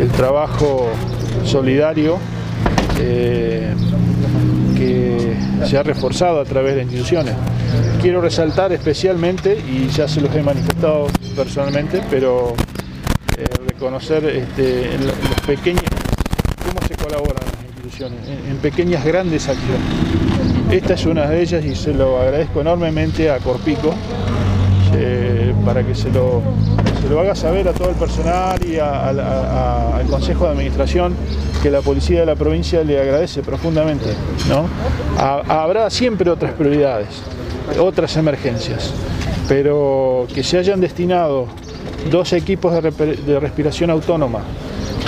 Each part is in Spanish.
el trabajo solidario eh, que se ha reforzado a través de instituciones. Quiero resaltar especialmente, y ya se los he manifestado personalmente, pero eh, reconocer este, los pequeños, cómo se colaboran las instituciones, en, pequeñas grandes acciones. Esta es una de ellas y se lo agradezco enormemente a Corpico eh, para que se lo, lo, haga saber a todo el personal y al Consejo de Administración que la policía de la provincia le agradece profundamente. ¿no? habrá siempre otras prioridades, otras emergencias, pero que se hayan destinado dos equipos de, respiración autónoma,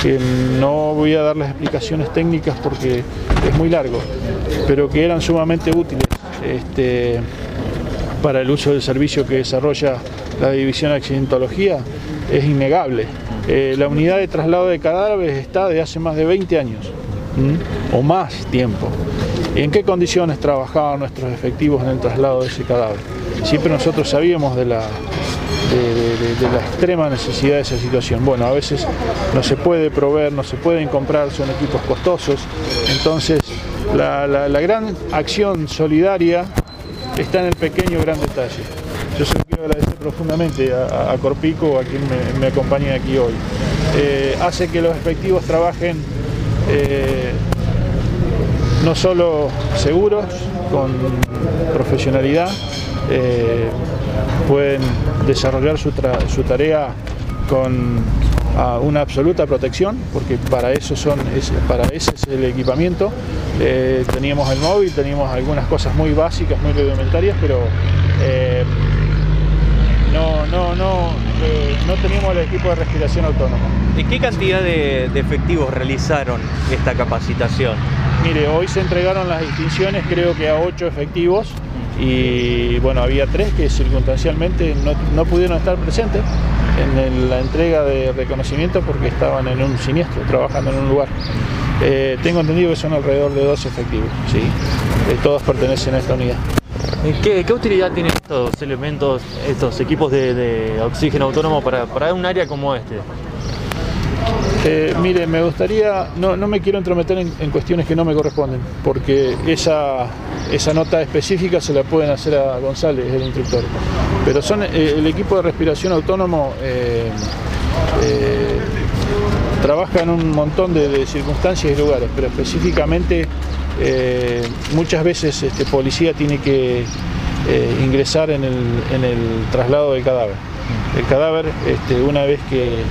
que no voy a dar las explicaciones técnicas porque es muy largo, pero que eran sumamente útiles este, para el uso del servicio que desarrolla la División de Accidentología, es innegable. Eh, la unidad de traslado de cadáveres está de hace más de 20 años o más tiempo. ¿En qué condiciones trabajaban nuestros efectivos en el traslado de ese cadáver? Siempre nosotros sabíamos de la, de, la extrema necesidad de esa situación. Bueno, a veces no se puede proveer, no se pueden comprar, son equipos costosos. Entonces, la, gran acción solidaria está en el pequeño gran detalle. Yo se lo quiero agradecer profundamente a, Corpico, a quien me, acompaña aquí hoy. Eh, hace que los efectivos trabajen eh, no solo seguros, con profesionalidad, eh, pueden desarrollar su, tarea con una absoluta protección, porque para eso son, para ese es el equipamiento. Eh, teníamos el móvil, teníamos algunas cosas muy básicas, muy rudimentarias, pero eh, no, no, no, no teníamos el equipo de respiración autónoma. ¿Y qué cantidad de, de efectivos realizaron esta capacitación? Mire, hoy se entregaron las distinciones creo que a ocho efectivos y bueno, había tres que circunstancialmente no, pudieron estar presentes en la entrega de reconocimiento porque estaban en un siniestro, trabajando en un lugar. Eh, tengo entendido que son alrededor de dos efectivos, ¿sí? Eh, todos pertenecen a esta unidad. ¿Qué, ¿Qué, utilidad tienen estos elementos, estos equipos de, oxígeno autónomo para, para un área como este? Eh, mire, me gustaría, no, me quiero entrometer en, cuestiones que no me corresponden, porque esa, esa nota específica se la pueden hacer a González, el instructor. Pero son eh, el equipo de respiración autónomo eh, trabaja en un montón de, circunstancias y lugares, pero específicamente muchas veces este policía tiene que ingresar en el, traslado del cadáver. El cadáver, este, una vez que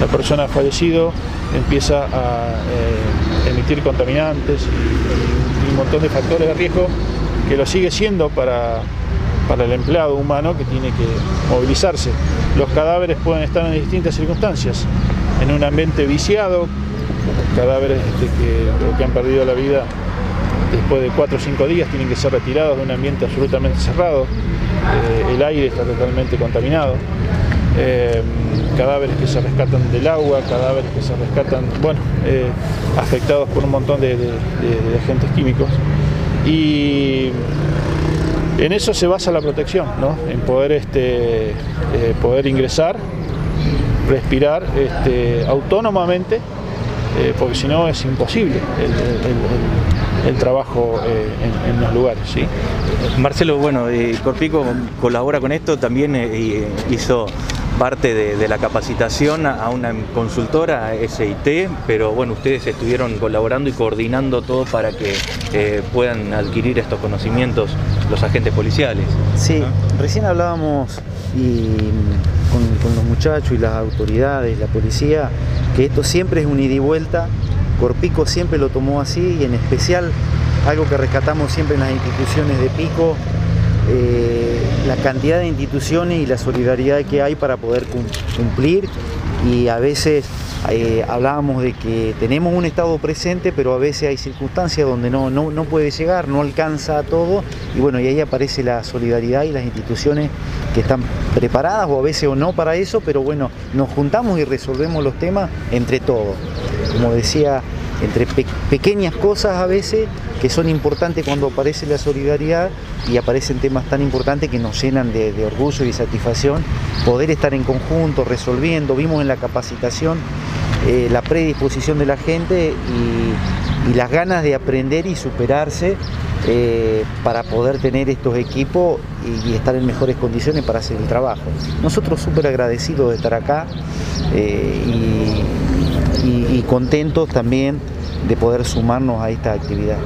la persona ha fallecido empieza a eh, emitir contaminantes y, un montón de factores de riesgo que lo sigue siendo para, para el empleado humano que tiene que movilizarse. Los cadáveres pueden estar en distintas circunstancias, en un ambiente viciado, cadáveres este, que, han perdido la vida después de cuatro o cinco días tienen que ser retirados de un ambiente absolutamente cerrado, eh, el aire está totalmente contaminado. Eh, cadáveres que se rescatan del agua, cadáveres que se rescatan, bueno, eh, afectados por un montón de, agentes químicos. Y en eso se basa la protección, ¿no? en poder, este, eh, poder ingresar, respirar este, autónomamente, porque si no es imposible el, trabajo en, los lugares. ¿sí? Marcelo, bueno, Corpico colabora con esto, también hizo parte de, la capacitación a una consultora SIT, pero bueno, ustedes estuvieron colaborando y coordinando todo para que eh, puedan adquirir estos conocimientos los agentes policiales. Sí, recién hablábamos y, con, los muchachos y las autoridades, la policía, que esto siempre es un ida y vuelta. Corpico siempre lo tomó así y en especial algo que rescatamos siempre en las instituciones de Pico eh, la cantidad de instituciones y la solidaridad que hay para poder cumplir y a veces eh, hablábamos de que tenemos un Estado presente, pero a veces hay circunstancias donde no, no, puede llegar, no alcanza a todo, y bueno, y ahí aparece la solidaridad y las instituciones que están preparadas o a veces o no para eso, pero bueno, nos juntamos y resolvemos los temas entre todos. Como decía, entre pequeñas cosas a veces que son importantes cuando aparece la solidaridad y aparecen temas tan importantes que nos llenan de, orgullo y satisfacción poder estar en conjunto, resolviendo. Vimos en la capacitación eh, la predisposición de la gente y, las ganas de aprender y superarse eh, para poder tener estos equipos y, y, estar en mejores condiciones para hacer el trabajo. Nosotros súper agradecidos de estar acá eh, y, y contentos también de poder sumarnos a esta actividad.